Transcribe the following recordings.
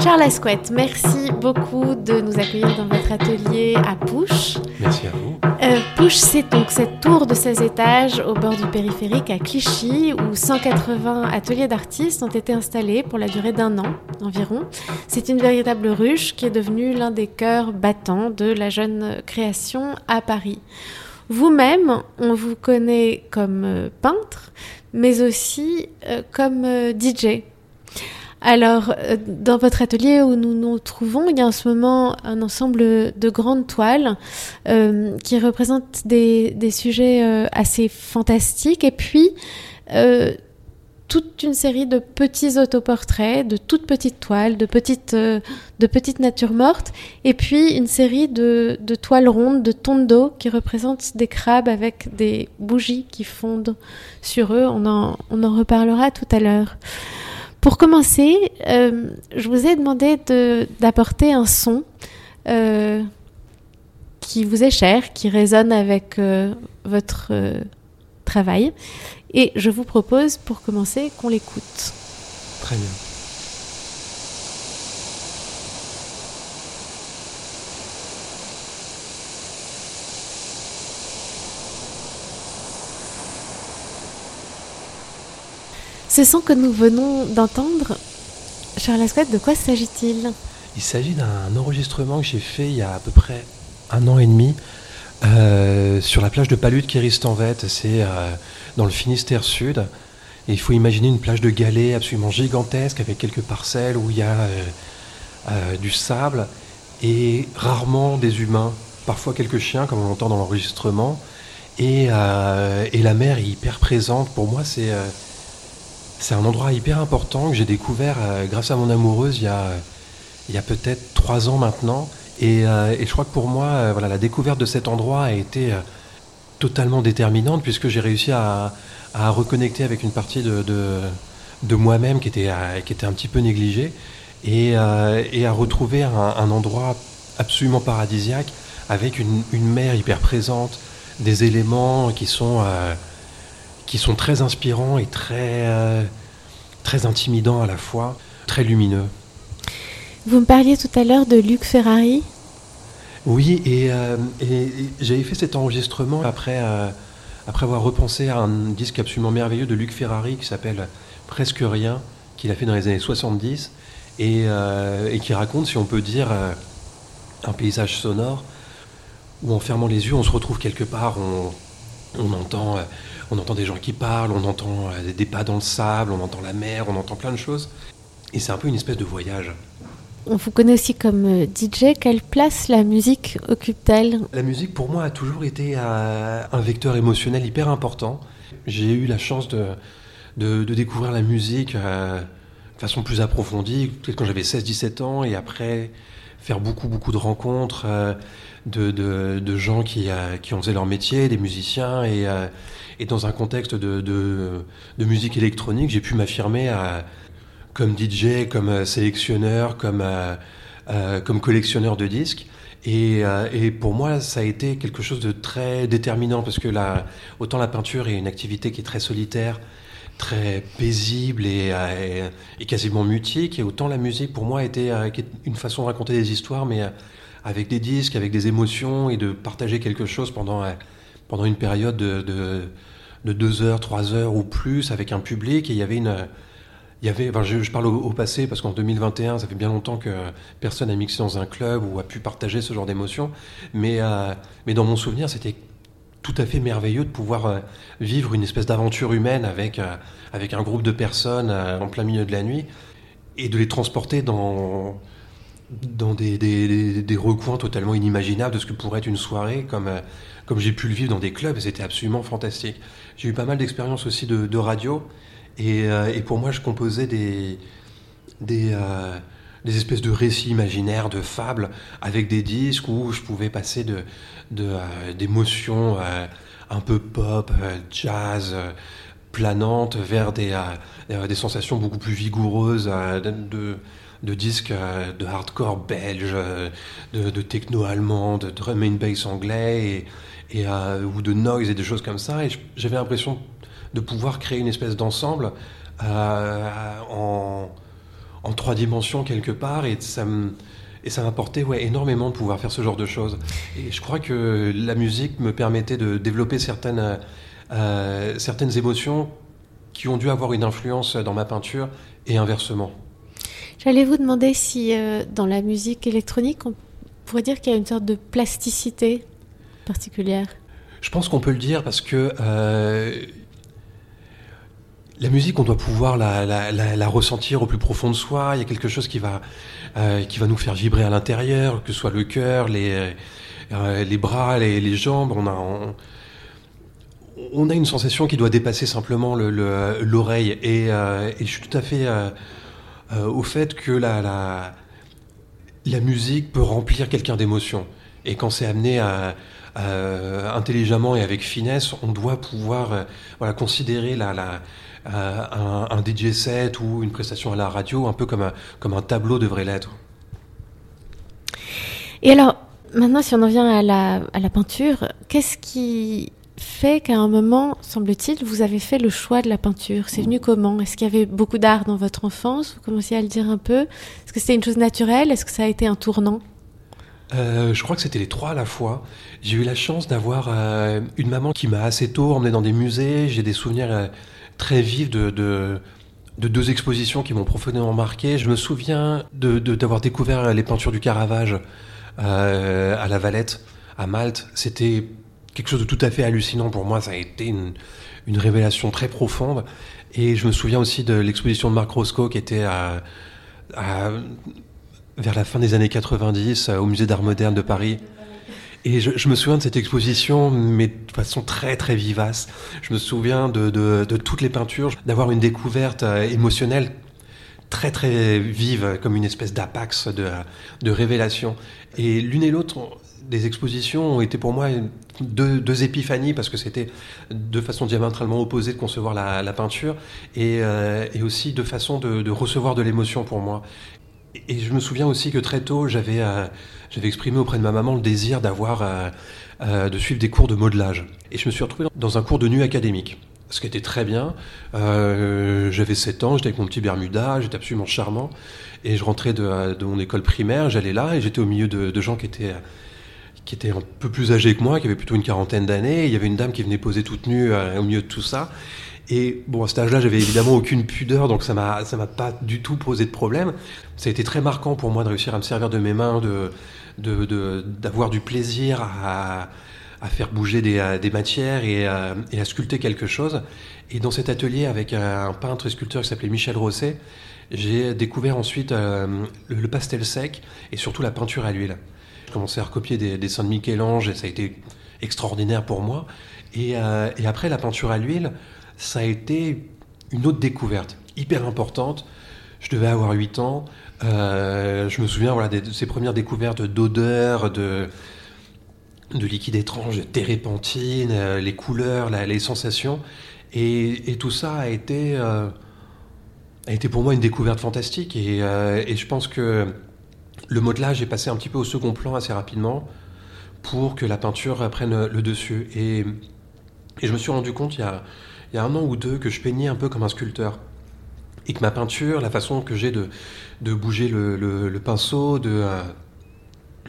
Charles Asquette, merci beaucoup de nous accueillir dans votre atelier à Pouche. Merci à vous. Euh, Pouche, c'est donc cette tour de 16 étages au bord du périphérique à Clichy où 180 ateliers d'artistes ont été installés pour la durée d'un an environ. C'est une véritable ruche qui est devenue l'un des cœurs battants de la jeune création à Paris. Vous-même, on vous connaît comme euh, peintre, mais aussi euh, comme euh, DJ. Alors, euh, dans votre atelier où nous nous trouvons, il y a en ce moment un ensemble de grandes toiles euh, qui représentent des, des sujets euh, assez fantastiques et puis euh, toute une série de petits autoportraits, de toutes petites toiles, de petites, euh, de petites natures mortes, et puis une série de, de toiles rondes, de d'eau qui représentent des crabes avec des bougies qui fondent sur eux. On en, on en reparlera tout à l'heure. Pour commencer, euh, je vous ai demandé de- d'apporter un son euh, qui vous est cher, qui résonne avec euh, votre travail. Et je vous propose, pour commencer, qu'on l'écoute. Très bien. Ce son que nous venons d'entendre, Charles Asquette, de quoi s'agit-il? Il s'agit d'un enregistrement que j'ai fait il y a à peu près un an et demi euh, sur la plage de Palude Kéristanvet. C'est euh, dans le Finistère Sud. Il faut imaginer une plage de galets absolument gigantesque avec quelques parcelles où il y a euh, du sable et rarement des humains. Parfois quelques chiens, comme on l'entend dans l'enregistrement. Et, et la mer est hyper présente. Pour moi, c'est c'est un endroit hyper important que j'ai découvert euh, grâce à mon amoureuse il y a, il y a peut-être trois ans maintenant. Et, euh, je crois que pour moi, euh, voilà, la découverte de cet endroit a été totalement déterminante puisque j'ai réussi à, à reconnecter avec une partie de, de, moi-même qui était, qui était un petit peu négligée et, et à retrouver un, un endroit absolument paradisiaque avec une, une mer hyper présente, des éléments qui sont, qui sont très inspirants et très, euh, très intimidants à la fois, très lumineux. Vous me parliez tout à l'heure de Luc Ferrari. Oui, et, euh, et- j'avais fait cet enregistrement après, euh, après avoir repensé à un disque absolument merveilleux de Luc Ferrari qui s'appelle Presque Rien, qu'il a fait dans les années 70, et, et qui raconte, si on peut dire, un paysage sonore où en fermant les yeux, on se retrouve quelque part, on, on entend, on entend des gens qui parlent, on entend euh, des pas dans le sable, on entend la mer, on entend plein de choses. Et c'est un peu une espèce de voyage. On vous connaît aussi comme euh, DJ. Quelle place la musique occupe-t-elle? La musique, pour moi, a toujours été euh, un vecteur émotionnel hyper important. J'ai eu la chance de, de, de découvrir la musique euh, de façon plus approfondie, peut-être quand j'avais 16-17 ans, et après faire beaucoup, beaucoup de rencontres euh, de, de, gens qui, euh, qui en faisaient leur métier, des musiciens, et, euh, et dans un contexte de, de, musique électronique, j'ai pu m'affirmer comme DJ, comme sélectionneur, comme, comme collectionneur de disques. Et, et pour moi, ça a été quelque chose de très déterminant parce que la, autant la peinture est une activité qui est très solitaire, très paisible et, euh, et- quasiment mutique, et autant la musique pour moi était euh, une façon de raconter des histoires, mais euh, avec des disques, avec des émotions et de partager quelque chose pendant, pendant une période de, de, de deux heures, trois heures ou plus avec un public. Et il y avait une il y avait, enfin, je, parle au, passé parce qu'en 2021, ça fait bien longtemps que personne n'a mixé dans un club ou a pu partager ce genre d'émotions. Mais, mais dans mon souvenir, c'était tout à fait merveilleux de pouvoir euh, vivre une espèce d'aventure humaine avec, euh, avec un groupe de personnes euh, en plein milieu de la nuit et de les transporter dans, dans des, des, recoins totalement inimaginables de ce que pourrait être une soirée, comme, comme j'ai pu le vivre dans des clubs, c'était absolument fantastique. J'ai eu pas mal d'expériences aussi de, radio, et, pour moi, je composais des, des, des espèces de récits imaginaires, de fables, avec des disques où je pouvais passer de, de, euh, d'émotions euh, un peu pop, euh, jazz, euh, planantes, vers des, des sensations beaucoup plus vigoureuses de, de, de disques de hardcore belge, de, de techno allemand, de drum and bass anglais, et, ou de noise et des choses comme ça. Et j'avais l'impression de pouvoir créer une espèce d'ensemble en, en, trois dimensions quelque part, et ça et ça m'apportait ouais, énormément de pouvoir faire ce genre de choses. Et je crois que la musique me permettait de développer certaines, certaines émotions qui ont dû avoir une influence dans ma peinture et inversement. J'allais vous demander si dans la musique électronique, on pourrait dire qu'il y a une sorte de plasticité particulière Je pense qu'on peut le dire parce que euh, la musique, on doit pouvoir la, ressentir au plus profond de soi. Il y a quelque chose qui va, euh, nous faire vibrer à l'intérieur, que ce soit le cœur, les, euh, les bras, les, jambes. On a, on, a une sensation qui doit dépasser simplement l'oreille. et, et, je suis tout à fait au fait que la, la musique peut remplir quelqu'un d'émotion. Et quand c'est amené intelligemment et avec finesse, on doit pouvoir euh, voilà, considérer la, euh, un, DJ set ou une prestation à la radio un peu comme un, comme un tableau devrait l'être. Et alors, maintenant, si on en vient à la, à la peinture, qu'est-ce qui fait qu'à un moment, semble-t-il, vous avez fait le choix de la peinture? C'est venu comment? Est-ce qu'il y avait beaucoup d'art dans votre enfance? Vous commenciez à le dire un peu? Est-ce que c'était une chose naturelle? Est-ce que ça a été un tournant? Euh, je crois que c'était les trois à la fois. J'ai eu la chance d'avoir euh, une maman qui m'a assez tôt emmené dans des musées. J'ai des souvenirs euh, très vifs de, de, deux expositions qui m'ont profondément marqué. Je me souviens d'avoir découvert les peintures du Caravage à la Valette, à Malte. C'était quelque chose de tout à fait hallucinant pour moi. Ça a été une, révélation très profonde. Et je me souviens aussi de l'exposition de Marc Roscoe qui était vers la fin des années 90 au Musée d'Art moderne de Paris. Et je, me souviens de cette exposition, mais de façon très très vivace. Je me souviens de, de, toutes les peintures, d'avoir une découverte euh, émotionnelle très très vive, comme une espèce d'apax de, de révélation. Et l'une et l'autre des expositions ont été pour moi deux, épiphanies parce que c'était deux façons diamétralement opposées de concevoir la, peinture euh, et, aussi deux façons de, recevoir de l'émotion pour moi. Et je me souviens aussi que très tôt, j'avais euh, exprimé auprès de ma maman le désir d'avoir euh, de suivre des cours de modelage. Et je me suis retrouvé dans un cours de nu académique ce qui était très bien. j'avais 7 ans, j'étais avec mon petit Bermuda, j'étais absolument charmant. Et je rentrais de, mon école primaire, j'allais là et j'étais au milieu de, gens qui étaient qui un peu plus âgé que moi, qui avait plutôt une quarantaine d'années. Il y avait une dame qui venait poser toute nue euh, au milieu de tout ça. Et bon, à cet âge-là, j'avais évidemment aucune pudeur, donc ça m'a, ça m'a pas du tout posé de problème. Ça a été très marquant pour moi de réussir à me servir de mes mains, de, d'avoir du plaisir à, à faire bouger des, euh, des matières et, euh, et, à sculpter quelque chose. Et dans cet atelier avec un peintre et sculpteur qui s'appelait Michel Rosset, j'ai découvert ensuite le pastel sec et surtout la peinture à l'huile commencé à recopier des dessins de Michel-Ange et ça a été extraordinaire pour moi. Euh, et, après, la peinture à l'huile, ça a été une autre découverte, hyper importante. Je devais avoir 8 ans. Euh, je me souviens voilà, de, ces premières découvertes d'odeurs, de, de liquide étrange, de térépenthine, euh, les couleurs, les sensations. Et, tout ça a été, a été pour moi une découverte fantastique. Et, et je pense que le modelage est passé un petit peu au second plan assez rapidement pour que la peinture prenne le dessus. Et, je me suis rendu compte il y, a, un an ou deux que je peignais un peu comme un sculpteur. Et que ma peinture, la façon que j'ai de, bouger le, pinceau, de,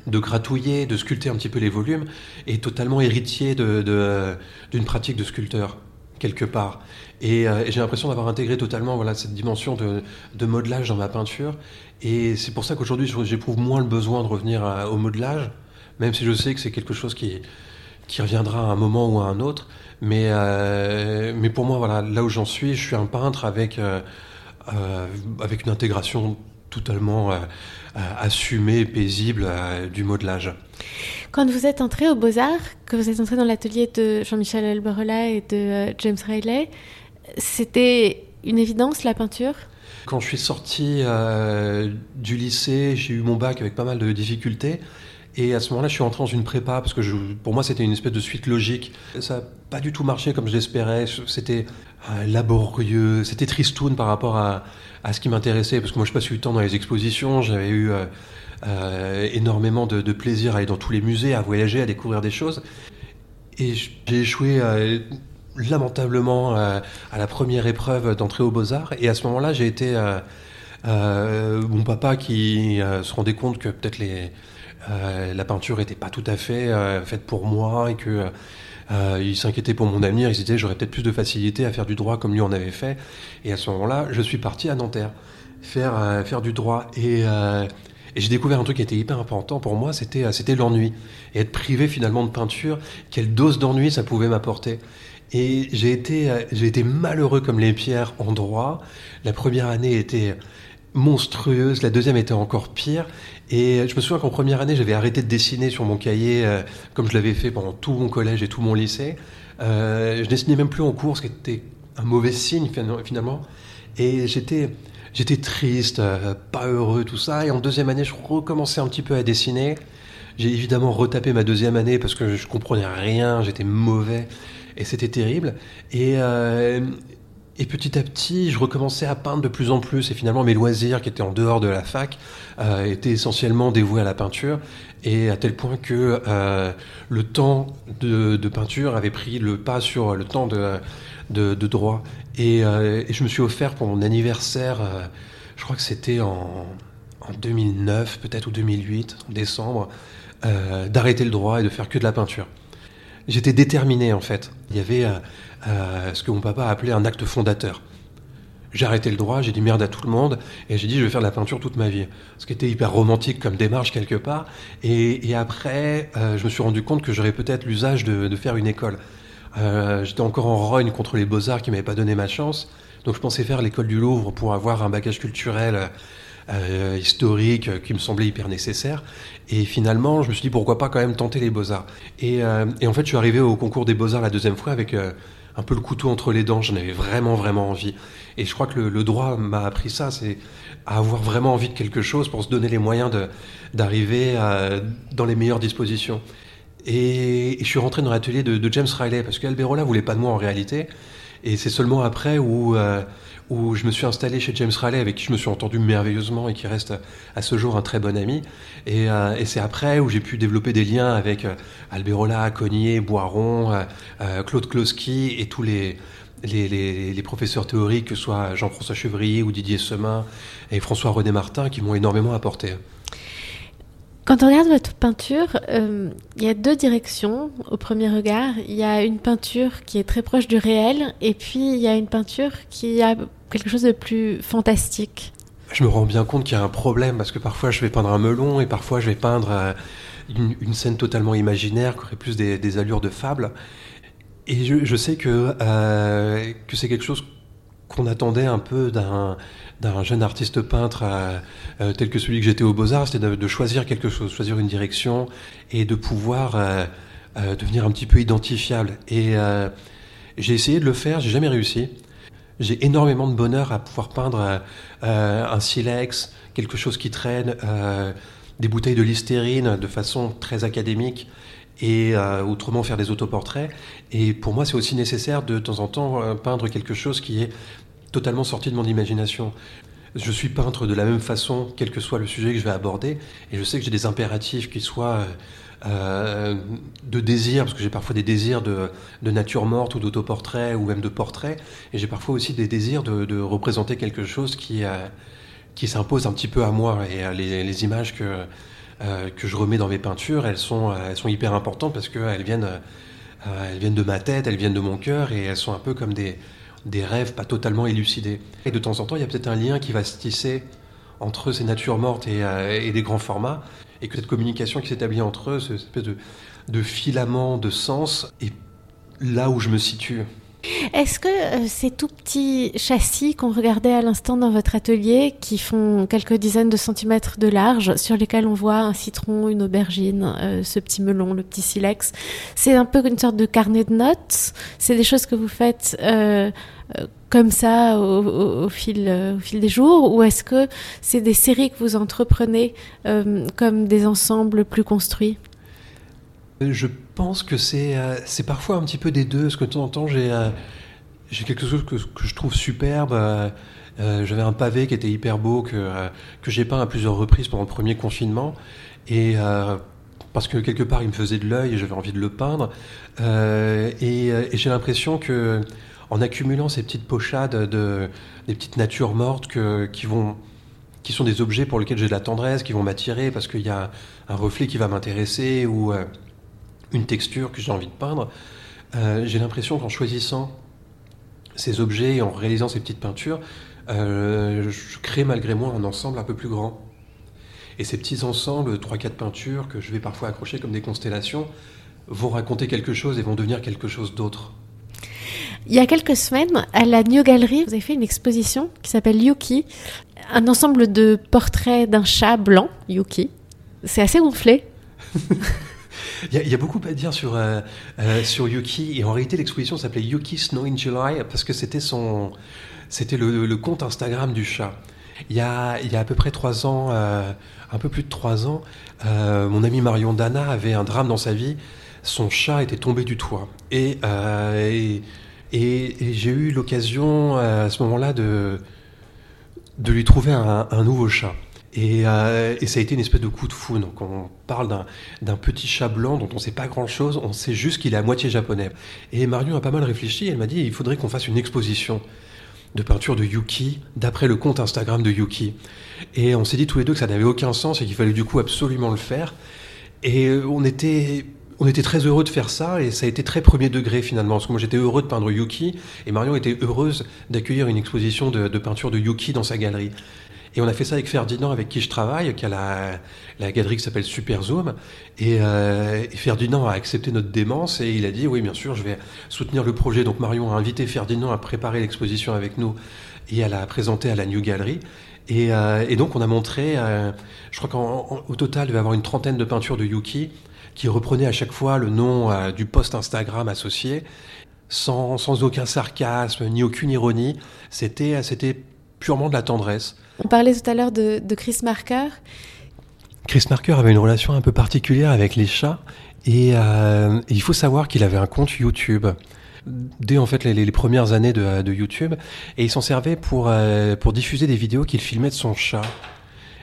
de gratouiller, de sculpter un petit peu les volumes, est totalement héritier d'une pratique de sculpteur quelque part. Euh, et, j'ai l'impression d'avoir intégré totalement voilà, cette dimension de, modelage dans ma peinture. Et c'est pour ça qu'aujourd'hui, j'éprouve moins le besoin de revenir au modelage, même si je sais que c'est quelque chose qui, qui reviendra à un moment ou à un autre. Mais, euh, mais pour moi, voilà, là où j'en suis, je suis un peintre avec, euh, avec une intégration totalement assumée, paisible du modelage. Quand vous êtes entré aux Beaux-Arts, que vous êtes entré dans l'atelier de Jean-Michel Alberola et de euh, James Riley, c'était une évidence la peinture? Quand je suis sorti euh, du lycée, j'ai eu mon bac avec pas mal de difficultés. Et à ce moment-là, je suis entré dans une prépa parce que pour moi, c'était une espèce de suite logique. Ça n'a pas du tout marché comme je l'espérais. C'était euh, laborieux, c'était tristoun par rapport à, ce qui m'intéressait. Parce que moi, je passe du temps dans les expositions. J'avais eu euh, énormément de, plaisir à aller dans tous les musées, à voyager, à découvrir des choses. Et j'ai échoué lamentablement à la première épreuve d'entrée aux Beaux-Arts. Et à ce moment-là, j'ai été mon papa qui se rendait compte que peut-être les, la peinture n'était pas tout à fait faite pour moi et que il s'inquiétait pour mon avenir, il se j'aurais peut-être plus de facilité à faire du droit comme lui en avait fait. Et à ce moment-là, je suis parti à Nanterre faire, faire du droit. Et, et j'ai découvert un truc qui était hyper important pour moi, c'était euh, c'était l'ennui. Et être privé finalement de peinture, quelle dose d'ennui ça pouvait m'apporter. Et j'ai été, euh, j'ai été malheureux comme les pierres en droit. La première année était monstrueuse, la deuxième était encore pire. Et je me souviens qu'en première année, j'avais arrêté de dessiner sur mon cahier, euh, comme je l'avais fait pendant tout mon collège et tout mon lycée. Euh, je dessinais même plus en cours, ce qui était un mauvais signe finalement. Et j'étais, J'étais triste, euh, pas heureux, tout ça. Et en deuxième année, je recommençais un petit peu à dessiner. J'ai évidemment retapé ma deuxième année parce que je comprenais rien, j'étais mauvais et c'était terrible. Et, euh, et petit à petit, je recommençais à peindre de plus en plus. Et finalement, mes loisirs qui étaient en dehors de la fac euh, étaient essentiellement dévoués à la peinture. Et à tel point que le temps de, peinture avait pris le pas sur le temps de, droit. Euh, et, je me suis offert pour mon anniversaire, euh, je crois que c'était en, 2009, peut-être ou 2008, en décembre, euh, d'arrêter le droit et de faire que de la peinture. J'étais déterminé en fait. Il y avait ce que mon papa appelait un acte fondateur. J'ai arrêté le droit, j'ai dit merde à tout le monde, et j'ai dit je vais faire de la peinture toute ma vie. Ce qui était hyper romantique comme démarche quelque part. Et, après, je me suis rendu compte que j'aurais peut-être l'usage de, faire une école. Euh, j'étais encore en rogne contre les beaux-arts qui m'avaient pas donné ma chance. Donc je pensais faire l'école du Louvre pour avoir un bagage culturel euh, historique qui me semblait hyper nécessaire. Et finalement, je me suis dit pourquoi pas quand même tenter les beaux-arts. Euh, et, en fait, je suis arrivé au concours des beaux-arts la deuxième fois avec un peu le couteau entre les dents. J'en avais vraiment, vraiment envie. Et je crois que le, le droit m'a appris ça, c'est à avoir vraiment envie de quelque chose pour se donner les moyens d'arriver dans les meilleures dispositions. Et, je suis rentré dans l'atelier de, James Riley, parce qu'Alberola voulait pas de moi en réalité. Et c'est seulement après où, euh, où je me suis installé chez James Riley, avec qui je me suis entendu merveilleusement et qui reste à ce jour un très bon ami. Et, euh, c'est après où j'ai pu développer des liens avec euh, Alberola, Cognier, Boiron, Claude Kloski et tous les, les, les, les, professeurs théoriques, que ce soit Jean-François Chevrier ou Didier Semin et François-René Martin, qui m'ont énormément apporté. Quand on regarde votre peinture, euh, il y a deux directions au premier regard. Il y a une peinture qui est très proche du réel, et puis il y a une peinture qui a quelque chose de plus fantastique. Je me rends bien compte qu'il y a un problème, parce que parfois je vais peindre un melon, et parfois je vais peindre euh, une, scène totalement imaginaire, qui aurait plus des, allures de fable. Et je, sais que, euh, que c'est quelque chose qu'on attendait un peu d'un d'un jeune artiste peintre euh, euh, tel que celui que j'étais au Beaux-Arts, c'était de, choisir quelque chose, choisir une direction et de pouvoir euh, devenir un petit peu identifiable. Et j'ai essayé de le faire, j'ai jamais réussi. J'ai énormément de bonheur à pouvoir peindre un silex, quelque chose qui traîne, des bouteilles de listerine de façon très académique et autrement faire des autoportraits. Et pour moi, c'est aussi nécessaire de, de temps en temps peindre quelque chose qui est totalement sorti de mon imagination. Je suis peintre de la même façon, quel que soit le sujet que je vais aborder, et je sais que j'ai des impératifs qui soient euh, de désir, parce que j'ai parfois des désirs de, nature morte ou d'autoportrait ou même de portrait, et j'ai parfois aussi des désirs de, représenter quelque chose qui, euh, qui s'impose un petit peu à moi. Et euh, les, images que, que je remets dans mes peintures, elles sont, elles sont hyper importantes parce qu'elles viennent, elles viennent de ma tête, elles viennent de mon cœur, et elles sont un peu comme des, des rêves pas totalement élucidés. Et de temps en temps, il y a peut-être un lien qui va se tisser entre ces natures mortes et, euh, des grands formats, et que cette communication qui s'établit entre eux, cette espèce de, de filament de sens, est là où je me situe. Est-ce que euh, ces tout petits châssis qu'on regardait à l'instant dans votre atelier, qui font quelques dizaines de centimètres de large, sur lesquels on voit un citron, une aubergine, euh, ce petit melon, le petit silex, c'est un peu une sorte de carnet de notes? C'est des choses que vous faites euh, comme ça au, fil, au fil des jours? Ou est-ce que c'est des séries que vous entreprenez comme des ensembles plus construits? Je pense que c'est euh, parfois un petit peu des deux. Ce que de temps en temps, j'ai euh, j'ai quelque chose que, que, je trouve superbe. Euh, j'avais un pavé qui était hyper beau, que, que j'ai peint à plusieurs reprises pendant le premier confinement. Et parce que quelque part il me faisait de l'œil et j'avais envie de le peindre. Euh, et, j'ai l'impression que en accumulant ces petites pochades de, des petites natures mortes qui vont qui sont des objets pour lesquels j'ai de la tendresse, qui vont m'attirer parce qu'il y a un reflet qui va m'intéresser ou une texture que j'ai envie de peindre. j'ai l'impression qu'en choisissant ces objets et en réalisant ces petites peintures, euh, je crée malgré moi un ensemble un peu plus grand. Et ces petits ensembles, 3-4 peintures que je vais parfois accrocher comme des constellations, vont raconter quelque chose et vont devenir quelque chose d'autre. Il y a quelques semaines, à la New Gallery, vous avez fait une exposition qui s'appelle Yuki, un ensemble de portraits d'un chat blanc, Yuki. C'est assez gonflé. Il y, a beaucoup à dire sur, euh, euh, sur Yuki. Et en réalité, l'exposition s'appelait Yuki Snow in July parce que c'était son, c'était le, compte Instagram du chat. Il y a, il y a à peu près trois ans, euh, un peu plus de trois ans, mon ami Marion Dana avait un drame dans sa vie. Son chat était tombé du toit. Et, et, j'ai eu l'occasion à ce moment-là de, de lui trouver un nouveau chat. Euh, et, ça a été une espèce de coup de fou. Donc on parle d'un petit chat blanc dont on ne sait pas grand-chose, on sait juste qu'il est à moitié japonais. Et Marion a pas mal réfléchi, elle m'a dit il faudrait qu'on fasse une exposition de peinture de Yuki, d'après le compte Instagram de Yuki. Et on s'est dit tous les deux que ça n'avait aucun sens et qu'il fallait du coup absolument le faire. Et on était, on était très heureux de faire ça et ça a été très premier degré finalement. Parce que moi j'étais heureux de peindre Yuki et Marion était heureuse d'accueillir une exposition de, de peinture de Yuki dans sa galerie. Et on a fait ça avec Ferdinand, avec qui je travaille, qui a la, galerie qui s'appelle Super Zoom. Euh, et, Ferdinand a accepté notre démence et il a dit oui, bien sûr, je vais soutenir le projet. Donc Marion a invité Ferdinand à préparer l'exposition avec nous et à la présenter à la New Gallery. Et, euh, donc on a montré, euh, je crois qu'au total, il va y avoir une trentaine de peintures de Yuki qui reprenaient à chaque fois le nom du post Instagram associé, sans aucun sarcasme ni aucune ironie. C'était purement de la tendresse. On parlait tout à l'heure de, Chris Marker. Chris Marker avait une relation un peu particulière avec les chats et, euh, il faut savoir qu'il avait un compte YouTube dès en fait les, premières années de, YouTube et il s'en servait pour, euh, pour diffuser des vidéos qu'il filmait de son chat.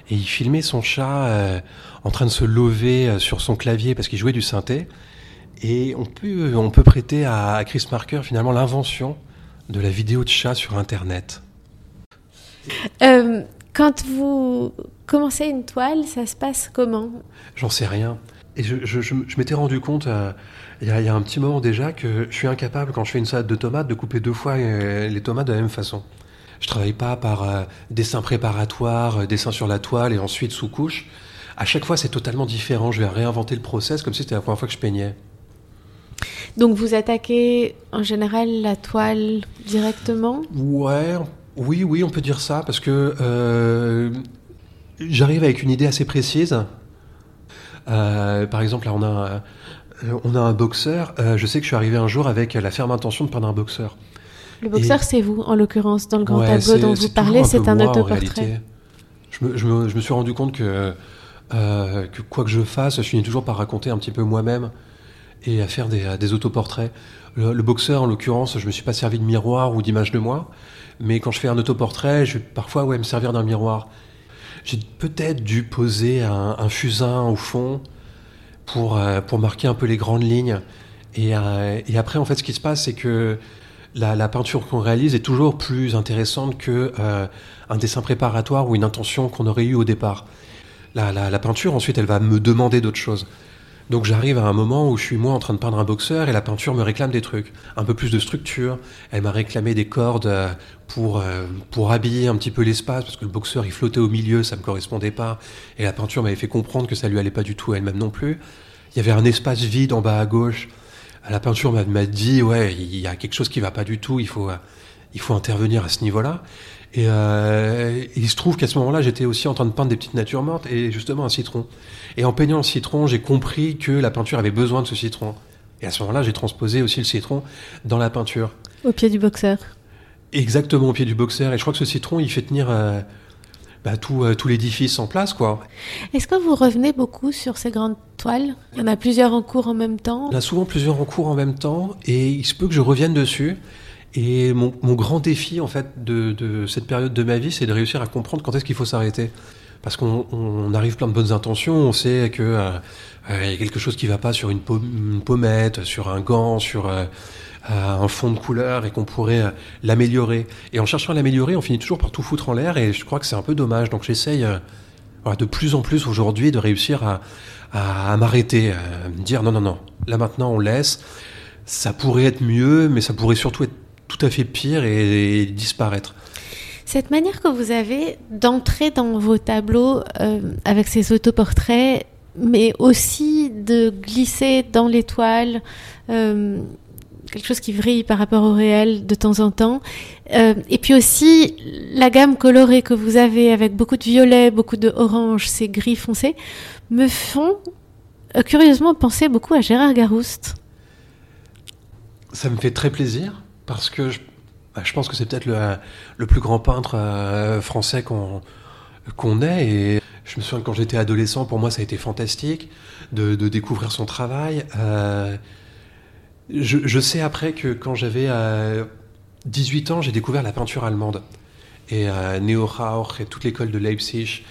Et il filmait son chat euh, en train de se lever sur son clavier parce qu'il jouait du synthé. Et on peut, on peut prêter à Chris Marker finalement l'invention de la vidéo de chat sur Internet. Euh, quand vous commencez une toile, ça se passe comment? J'en sais rien. Et je, m'étais rendu compte euh, il, y a, un petit moment déjà que je suis incapable, quand je fais une salade de tomates, de couper deux fois euh, les tomates de la même façon. Je travaille pas par dessin préparatoire, dessin sur la toile et ensuite sous couche. À chaque fois, c'est totalement différent. Je vais réinventer le process comme si c'était la première fois que je peignais. Donc vous attaquez en général la toile directement? Ouais, oui, oui, on peut dire ça, parce que euh, j'arrive avec une idée assez précise. Euh, par exemple, là, on a, on a un boxeur. Euh, je sais que je suis arrivé un jour avec la ferme intention de prendre un boxeur. Le boxeur, c'est vous, en l'occurrence, dans le grand tableau dont vous parlez, c'est un, autoportrait. Je me, je, me, je me, suis rendu compte que, que quoi que je fasse, je finis toujours par raconter un petit peu moi-même et à faire des, des autoportraits. Le, le, boxeur, en l'occurrence, je me suis pas servi de miroir ou d'image de moi. Mais quand je fais un autoportrait, je vais parfois ouais, me servir d'un miroir. J'ai peut-être dû poser un, fusain au fond pour, euh, pour marquer un peu les grandes lignes. Et, euh, et après, en fait, ce qui se passe, c'est que la, peinture qu'on réalise est toujours plus intéressante que euh, un dessin préparatoire ou une intention qu'on aurait eue au départ. La, peinture, ensuite, elle va me demander d'autres choses. Donc j'arrive à un moment où je suis moi en train de peindre un boxeur et la peinture me réclame des trucs, un peu plus de structure. Elle m'a réclamé des cordes euh, pour euh, pour habiller un petit peu l'espace parce que le boxeur il flottait au milieu, ça me correspondait pas et la peinture m'avait fait comprendre que ça lui allait pas du tout elle-même non plus. Il y avait un espace vide en bas à gauche. La peinture m'a dit ouais, il y a quelque chose qui va pas du tout, il faut il faut intervenir à ce niveau-là. Euh, et, il se trouve qu'à ce moment-là, j'étais aussi en train de peindre des petites natures mortes et justement un citron. Et en peignant le citron, j'ai compris que la peinture avait besoin de ce citron. Et à ce moment-là, j'ai transposé aussi le citron dans la peinture. Au pied du boxeur. Exactement, au pied du boxeur. Et je crois que ce citron, il fait tenir euh, bah, tout, euh, tout l'édifice en place, quoi. Est-ce que vous revenez beaucoup sur ces grandes toiles? Il y en a plusieurs en cours en même temps Il y en a souvent plusieurs en cours en même temps, et il se peut que je revienne dessus. Et mon, mon, grand défi, en fait, de, de, cette période de ma vie, c'est de réussir à comprendre quand est-ce qu'il faut s'arrêter. parce qu'on arrive plein de bonnes intentions, on sait que euh, il y a quelque chose qui va pas sur une, pommette, sur un gant, sur un fond de couleur et qu'on pourrait l'améliorer. Et en cherchant à l'améliorer, on finit toujours par tout foutre en l'air et je crois que c'est un peu dommage. Donc j'essaye de plus en plus aujourd'hui de réussir à, à, m'arrêter, à me dire non, non, non, là maintenant on laisse. Ça pourrait être mieux, mais ça pourrait surtout être tout à fait pire et, disparaître. Cette manière que vous avez d'entrer dans vos tableaux euh, avec ces autoportraits, mais aussi de glisser dans l'étoile euh, quelque chose qui vrille par rapport au réel de temps en temps. Euh, et puis aussi la gamme colorée que vous avez avec beaucoup de violet, beaucoup de orange, ces gris foncés, me font curieusement penser beaucoup à Gérard Garouste. Ça me fait très plaisir parce que je, bah, pense que c'est peut-être le, plus grand peintre euh, français qu'on qu'on ait. Et je me souviens quand j'étais adolescent, pour moi, ça a été fantastique de, découvrir son travail. Euh, je, sais après que quand j'avais 18 euh, ans, j'ai découvert la peinture allemande. Et Neo Rauch et toute l'école de Leipzig.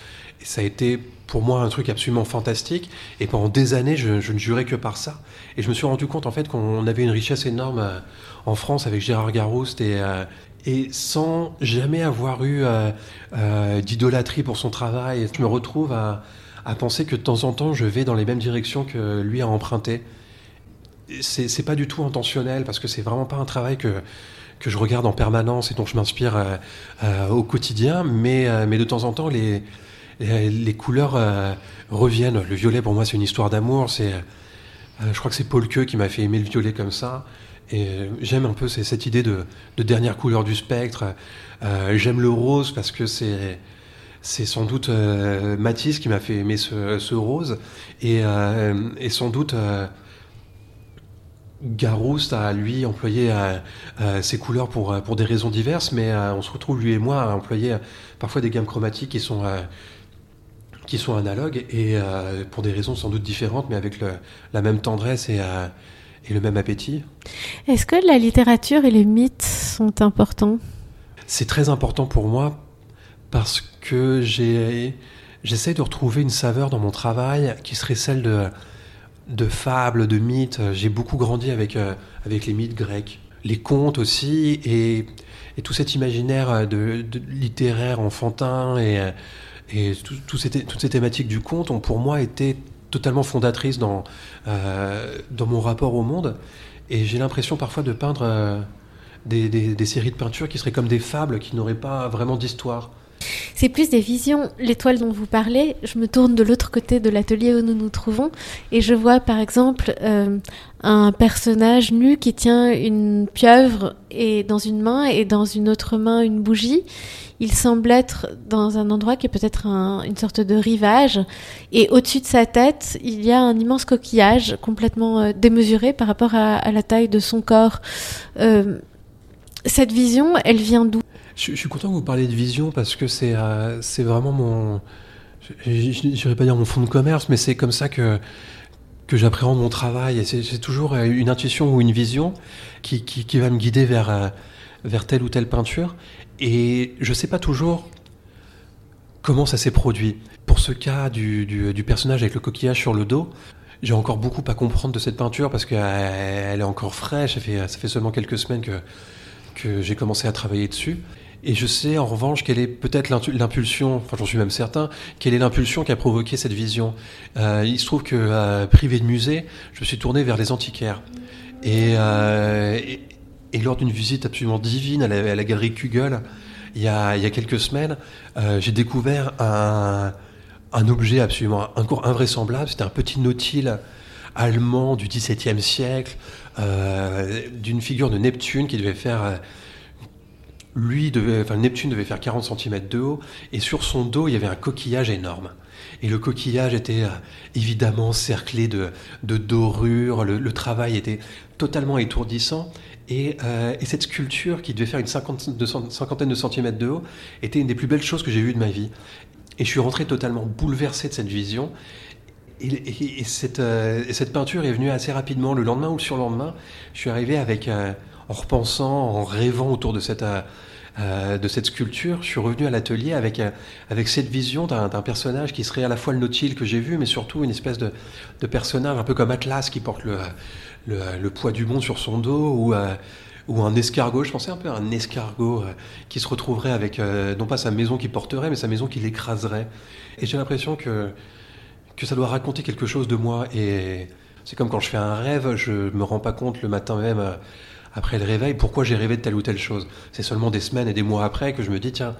Ça a été pour moi un truc absolument fantastique. Et pendant des années, je, ne jurais que par ça. Et je me suis rendu compte en fait qu'on avait une richesse énorme euh, en France avec Gérard Garouste et, euh, et sans jamais avoir eu euh, d'idolâtrie pour son travail. Je me retrouve à, à, penser que de temps en temps, je vais dans les mêmes directions que lui a emprunté. C'est pas du tout intentionnel parce que c'est vraiment pas un travail que que je regarde en permanence et dont je m'inspire au quotidien, mais, mais de temps en temps, les, les couleurs euh, reviennent. Le violet, pour moi, c'est une histoire d'amour. C'est, euh, je crois que c'est Paul Queux qui m'a fait aimer le violet comme ça. Et euh, j'aime un peu cette idée de, dernière couleur du spectre. j'aime le rose parce que c'est sans doute Matisse qui m'a fait aimer ce, rose et, sans doute Garouste a lui employé ces couleurs pour, pour des raisons diverses, mais on se retrouve lui et moi à employer parfois des gammes chromatiques qui sont qui sont analogues et euh, pour des raisons sans doute différentes, mais avec la même tendresse et, euh, et, le même appétit. Est-ce que la littérature et les mythes sont importants? C'est très important pour moi parce que j'essaie de retrouver une saveur dans mon travail qui serait celle de, de fables, de mythes. J'ai beaucoup grandi avec, euh, avec les mythes grecs, les contes aussi, et, et tout cet imaginaire de, de littéraire enfantin et et toutes ces thématiques du conte ont pour moi été totalement fondatrices dans, euh, dans mon rapport au monde. Et j'ai l'impression parfois de peindre euh, des, des, séries de peintures qui seraient comme des fables, qui n'auraient pas vraiment d'histoire. C'est plus des visions. L'étoile dont vous parlez, je me tourne de l'autre côté de l'atelier où nous nous trouvons et je vois par exemple euh, un personnage nu qui tient une pieuvre et dans une main et dans une autre main une bougie. Il semble être dans un endroit qui est peut-être une sorte de rivage et au-dessus de sa tête, il y a un immense coquillage complètement euh, démesuré par rapport à, la taille de son corps. Euh, cette vision, elle vient d'où? Je, suis content que vous parliez de vision parce que c'est euh, vraiment mon. Je n'irais pas dire mon fond de commerce, mais c'est comme ça que, que j'appréhende mon travail. C'est toujours euh, une intuition ou une vision qui, qui, va me guider vers, euh, vers telle ou telle peinture. Et je ne sais pas toujours comment ça s'est produit. Pour ce cas du, du, du, personnage avec le coquillage sur le dos, j'ai encore beaucoup à comprendre de cette peinture parce qu'elle est encore fraîche. Ça fait, ça fait seulement quelques semaines que, que j'ai commencé à travailler dessus. Et je sais en revanche quelle est peut-être l'impulsion, enfin j'en suis même certain, quelle est l'impulsion qui a provoqué cette vision. Euh, il se trouve que euh, privé de musée, je me suis tourné vers les antiquaires. Et, euh, et, lors d'une visite absolument divine à la, galerie Kugel, il y a, quelques semaines, j'ai découvert un, objet absolument invraisemblable. C'était un petit nautile allemand du XVIIe siècle, d'une figure de Neptune qui devait faire lui enfin, Neptune devait faire 40 cm de haut, et sur son dos, il y avait un coquillage énorme. Et le coquillage était euh, évidemment cerclé de, dorures, le, travail était totalement étourdissant, et, euh, et, cette sculpture, qui devait faire une cinquantaine de, de centimètres de haut, était une des plus belles choses que j'ai vues de ma vie. Et je suis rentré totalement bouleversé de cette vision. Et, et, cette, euh, cette, peinture est venue assez rapidement, le lendemain ou le surlendemain. Je suis arrivé avec en repensant, en rêvant autour de cette, euh, de cette sculpture, je suis revenu à l'atelier avec, avec cette vision d'un personnage qui serait à la fois le Nautile que j'ai vu, mais surtout une espèce de, de, personnage un peu comme Atlas qui porte le, le, poids du monde sur son dos, ou ou un escargot. Je pensais un peu à un escargot euh, qui se retrouverait avec euh, non pas sa maison qui porterait, mais sa maison qui l'écraserait. Et j'ai l'impression que, que ça doit raconter quelque chose de moi. Et c'est comme quand je fais un rêve, je me rends pas compte le matin même. Après le réveil, pourquoi j'ai rêvé de telle ou telle chose? C'est seulement des semaines et des mois après que je me dis, tiens,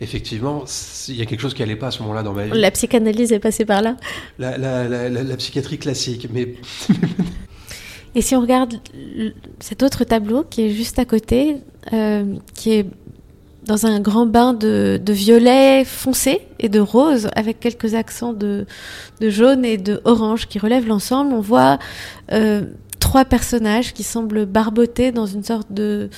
effectivement, il y a quelque chose qui n'allait pas à ce moment-là dans ma vie. La psychanalyse est passée par là? La, la, la, la psychiatrie classique, mais Et si on regarde cet autre tableau qui est juste à côté, euh, qui est dans un grand bain de, violet foncé et de rose, avec quelques accents de, jaune et de orange qui relèvent l'ensemble, on voit euh, trois personnages qui semblent barboter dans une sorte de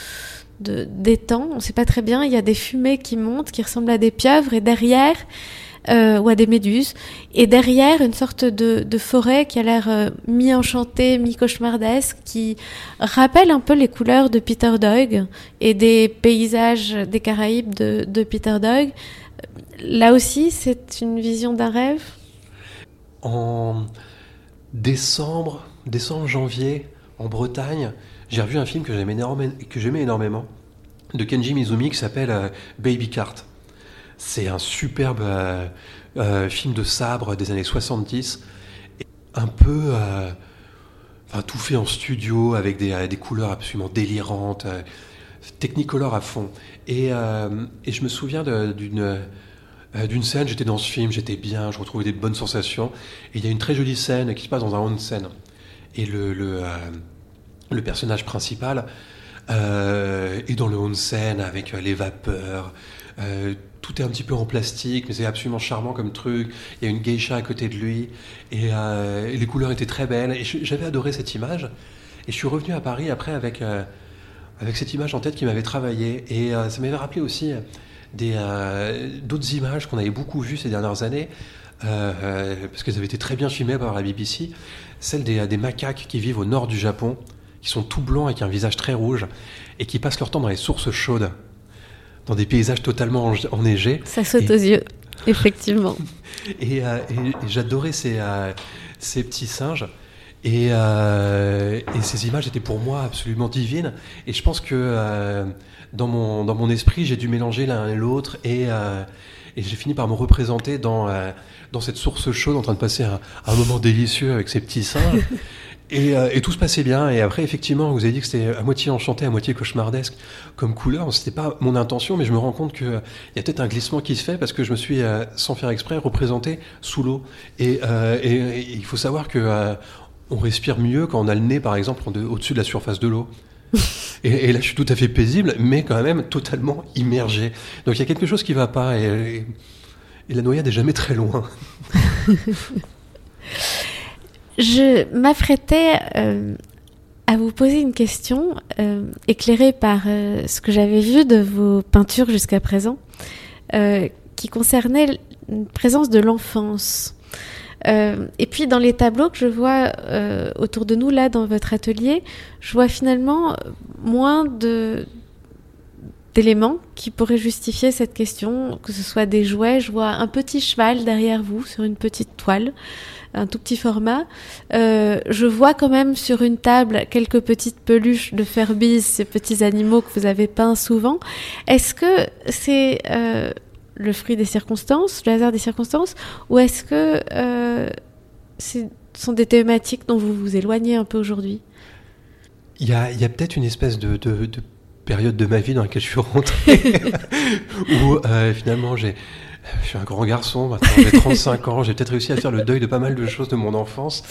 d'étang. On ne sait pas très bien. Il y a des fumées qui montent, qui ressemblent à des pieuvres, et derrière, euh, ou à des méduses. Et derrière, une sorte de, de forêt qui a l'air euh, mi-enchantée, mi-cauchemardesque, qui rappelle un peu les couleurs de Peter Doig et des paysages des Caraïbes de, de Peter Doig. Là aussi, c'est une vision d'un rêve? En décembre, décembre, janvier, en Bretagne, j'ai revu un film que j'aimais énormément de Kenji Mizumi qui s'appelle euh, Baby Cart. C'est un superbe euh, euh, film de sabre des années 70, un peu enfin, tout fait en studio avec des, couleurs absolument délirantes, technicolor à fond. Et, et, je me souviens d'une d'une scène, j'étais dans ce film, j'étais bien, je retrouvais des bonnes sensations. Et il y a une très jolie scène qui se passe dans un onsen. Et le, le, le personnage principal est dans le onsen avec les vapeurs, tout est un petit peu en plastique, mais c'est absolument charmant comme truc. Il y a une geisha à côté de lui, et, euh, les couleurs étaient très belles. J'avais adoré cette image. Et je suis revenu à Paris après avec, euh, avec cette image en tête qui m'avait travaillé. Et euh, ça m'avait rappelé aussi d'autres images qu'on avait beaucoup vues ces dernières années, parce qu'elles avaient été très bien filmées par la BBC. Celles des, des macaques qui vivent au nord du Japon, qui sont tout blancs avec un visage très rouge, et qui passent leur temps dans les sources chaudes dans des paysages totalement enneigés. Ça saute aux yeux, effectivement. Euh, et, j'adorais ces, euh, ces, petits singes. Et, euh, et, ces images étaient pour moi absolument divines. Et je pense que dans, mon, dans mon esprit, j'ai dû mélanger l'un et l'autre. Et, et j'ai fini par me représenter dans, dans cette source chaude, en train de passer un, un moment délicieux avec ces petits singes. Euh, et, tout se passait bien. Et après, effectivement, vous avez dit que c'était à moitié enchanté, à moitié cauchemardesque comme couleur. C'était pas mon intention, mais je me rends compte qu'il y a peut-être un glissement qui se fait parce que je me suis, euh, sans faire exprès, représenté sous l'eau. Et, euh, il faut savoir que on respire mieux quand on a le nez, par exemple, au-dessus de la surface de l'eau. et, là, je suis tout à fait paisible, mais quand même totalement immergé. Donc il y a quelque chose qui va pas. Et, et la noyade n'est jamais très loin. Je m'apprêtais euh, à vous poser une question euh, éclairée par euh, ce que j'avais vu de vos peintures jusqu'à présent, qui concernait une présence de l'enfance. et puis dans les tableaux que je vois autour de nous là dans votre atelier, je vois finalement moins de d'éléments qui pourraient justifier cette question, que ce soit des jouets. Je vois un petit cheval derrière vous sur une petite toile un tout petit format. Euh, je vois quand même sur une table quelques petites peluches de Furbies, ces petits animaux que vous avez peints souvent. Est-ce que c'est euh, le fruit des circonstances, le hasard des circonstances, ou est-ce que euh, ce sont des thématiques dont vous vous éloignez un peu aujourd'hui? Il y a, peut-être une espèce de, période de ma vie dans laquelle je suis rentré, où finalement j'ai je suis un grand garçon, maintenant j'ai 35 ans, j'ai peut-être réussi à faire le deuil de pas mal de choses de mon enfance.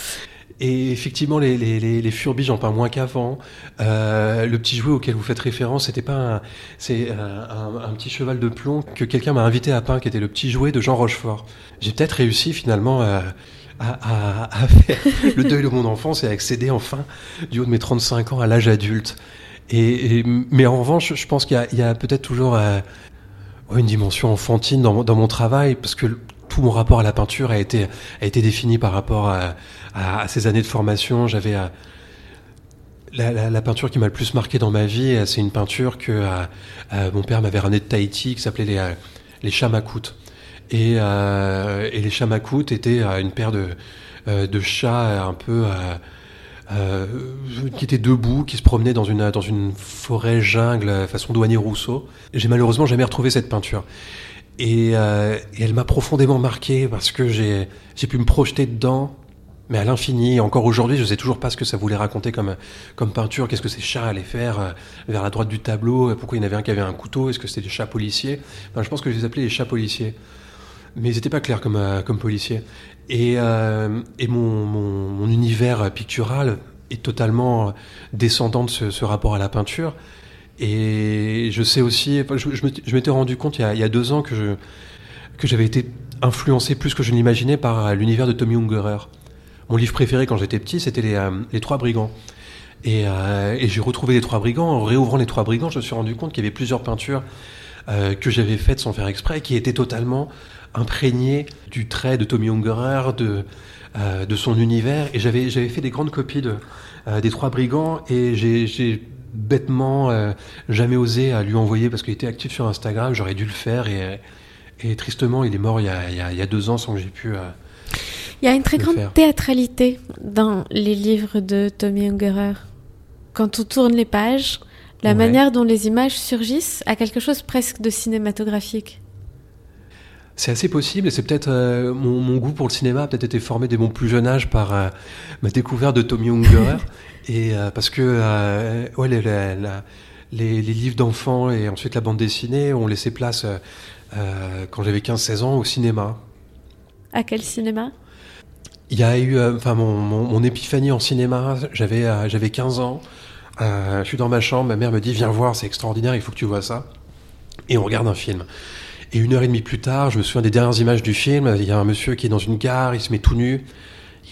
Et effectivement, les, les, les, les furbis, j'en parle moins qu'avant. Euh, le petit jouet auquel vous faites référence, c'était pas c'est un, un, petit cheval de plomb que quelqu'un m'a invité à peindre, qui était le petit jouet de Jean Rochefort. J'ai peut-être réussi finalement à, à, à, faire le deuil de mon enfance et à accéder enfin, du haut de mes 35 ans, à l'âge adulte. Et, mais en revanche, je pense qu'il y a, a peut-être toujours euh, une dimension enfantine dans, dans, mon travail, parce que tout mon rapport à la peinture a été, a été défini par rapport à, à, ces années de formation. J'avais, euh, La, peinture qui m'a le plus marqué dans ma vie, c'est une peinture que mon père m'avait ramenée de Tahiti, qui s'appelait les, les. Et, et, les chamacoutes étaient une paire de, de chats un peu euh, qui était debout, qui se promenait dans une, dans une forêt jungle façon douanier Rousseau. J'ai malheureusement jamais retrouvé cette peinture. Et, euh, et elle m'a profondément marqué parce que j'ai pu me projeter dedans, mais à l'infini. Encore aujourd'hui, je sais toujours pas ce que ça voulait raconter comme, comme peinture. Qu'est-ce que ces chats allaient faire euh, vers la droite du tableau? Pourquoi il y en avait un qui avait un couteau? Est-ce que c'était des chats policiers? Je pense que je les appelais les chats policiers. Mais ils n'étaient pas clairs comme, comme policiers. Et, euh, et mon, mon, univers pictural est totalement descendant de ce, rapport à la peinture. Et je sais aussi, je, je m'étais rendu compte il y, a, il y, a, deux ans que, que j'avais été influencé plus que je ne l'imaginais par l'univers de Tommy Ungerer. Mon livre préféré quand j'étais petit, c'était les, euh, les, Trois Brigands. Et, euh, et j'ai retrouvé les Trois Brigands. En réouvrant les Trois Brigands, je me suis rendu compte qu'il y avait plusieurs peintures euh, que j'avais faites sans faire exprès, qui étaient totalement imprégné du trait de Tommy Ungerer, de, euh, de son univers. Et j'avais, fait des grandes copies de, euh, des Trois Brigands et j'ai, bêtement euh, jamais osé à lui envoyer parce qu'il était actif sur Instagram. J'aurais dû le faire et, et tristement, il est mort il y a, il y a, deux ans sans que j'ai pu. il y a une très grande théâtralité dans les livres de Tommy Ungerer. Quand on tourne les pages, la manière dont les images surgissent a quelque chose presque de cinématographique. C'est assez possible et c'est peut-être euh, mon, goût pour le cinéma a peut-être été formé dès mon plus jeune âge par euh, ma découverte de Tommy Ungerer et euh, parce que ouais, les, les, les, livres d'enfants et ensuite la bande dessinée ont laissé place quand j'avais 15-16 ans au cinéma. À quel cinéma? Il y a eu enfin mon, mon, épiphanie en cinéma, j'avais j'avais 15 ans, je suis dans ma chambre, ma mère me dit viens voir, c'est extraordinaire, il faut que tu vois ça et on regarde un film. Et une heure et demie plus tard, je me souviens des dernières images du film, il y a un monsieur qui est dans une gare, il se met tout nu,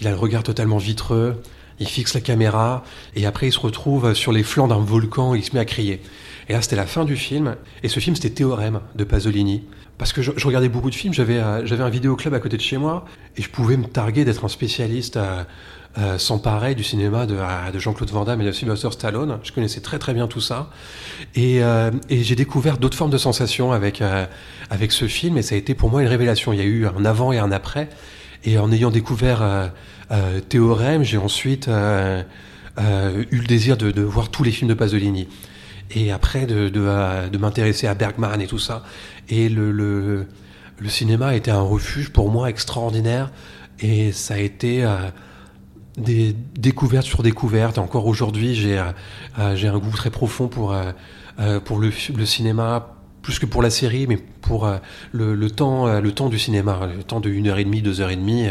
il a le regard totalement vitreux, il fixe la caméra, et après il se retrouve sur les flancs d'un volcan, il se met à crier. Et là, c'était la fin du film, et ce film, c'était Théorème de Pasolini. Parce que je, regardais beaucoup de films, j'avais euh, j'avais un vidéoclub à côté de chez moi, et je pouvais me targuer d'être un spécialiste euh, euh, sans pareil du cinéma de, de Jean-Claude Van Damme et de Sylvester Stallone. Je connaissais très très bien tout ça. Et, euh, et j'ai découvert d'autres formes de sensations avec, euh, avec ce film, et ça a été pour moi une révélation. Il y a eu un avant et un après. Et en ayant découvert euh, Théorème, j'ai ensuite eu le désir de, de, voir tous les films de Pasolini. Et après, de, de, de m'intéresser à Bergman et tout ça. Et le, le, le cinéma été un refuge pour moi extraordinaire. Et ça a été des découvertes sur découvertes. Encore aujourd'hui, j'ai euh, euh, un goût très profond pour euh, pour le, le, cinéma, plus que pour la série, mais pour le, le, temps le temps du cinéma, le temps de une heure et demie, deux heures et demie,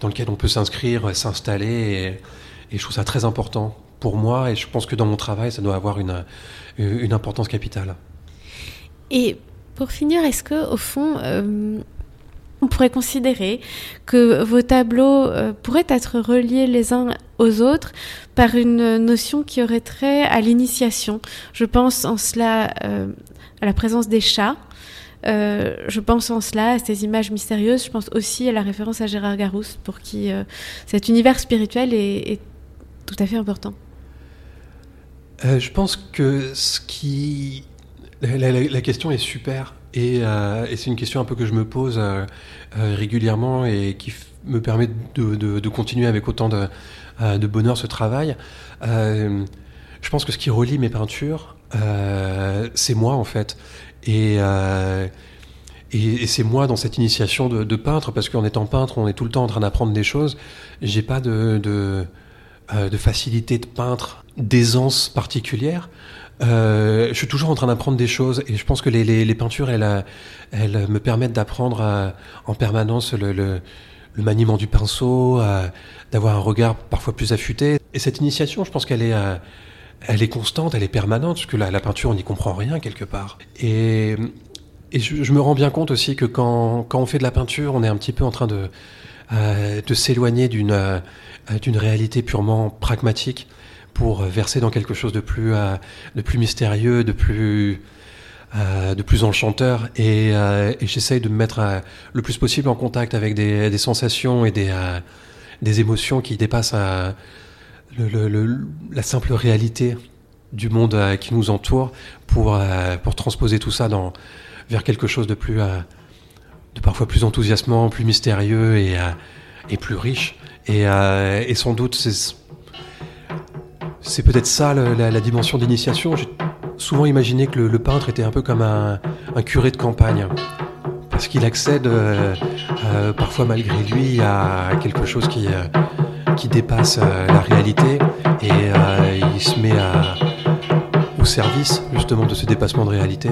dans lequel on peut s'inscrire, s'installer, et, je trouve ça très important pour moi. Et je pense que dans mon travail, ça doit avoir une une importance capitale. Et pour finir, est-ce que au fond on pourrait considérer que vos tableaux euh, pourraient être reliés les uns aux autres par une notion qui aurait trait à l'initiation? Je pense en cela euh, à la présence des chats. Euh, je pense en cela à ces images mystérieuses. Je pense aussi à la référence à Gérard Garousse, pour qui cet univers spirituel est, tout à fait important. Je pense que ce qui la, question est super. Et, euh, et c'est une question un peu que je me pose euh, euh régulièrement et qui me permet de, de, continuer avec autant de, euh, de bonheur ce travail. Euh, je pense que ce qui relie mes peintures, c'est moi en fait. Et, et, et c'est moi dans cette initiation de, de peintre, parce qu'en étant peintre, on est tout le temps en train d'apprendre des choses. J'ai pas de, de, de facilité de peintre, d'aisance particulière. Euh, je suis toujours en train d'apprendre des choses et je pense que les, peintures, elles, elles, me permettent d'apprendre euh, en permanence le, maniement du pinceau, euh, d'avoir un regard parfois plus affûté. Et cette initiation, je pense qu'elle est, constante, elle est permanente, parce que la, la peinture, on n'y comprend rien quelque part. Et, je, me rends bien compte aussi que quand on fait de la peinture, on est un petit peu en train de, de s'éloigner d'une d'une réalité purement pragmatique pour verser dans quelque chose de plus, euh, de plus mystérieux, de plus, euh, de plus enchanteur. Et, euh, j'essaye de me mettre euh, le plus possible en contact avec des, sensations et des, euh, des émotions qui dépassent la simple réalité du monde euh, qui nous entoure pour, euh, pour transposer tout ça dans, vers quelque chose de plus euh, parfois plus enthousiasmant, plus mystérieux et, et plus riche. Et, et sans doute c'est peut-être ça la, dimension d'initiation. J'ai souvent imaginé que le, peintre était un peu comme un, curé de campagne parce qu'il accède parfois malgré lui à quelque chose qui qui dépasse la réalité et il se met à, service justement de ce dépassement de réalité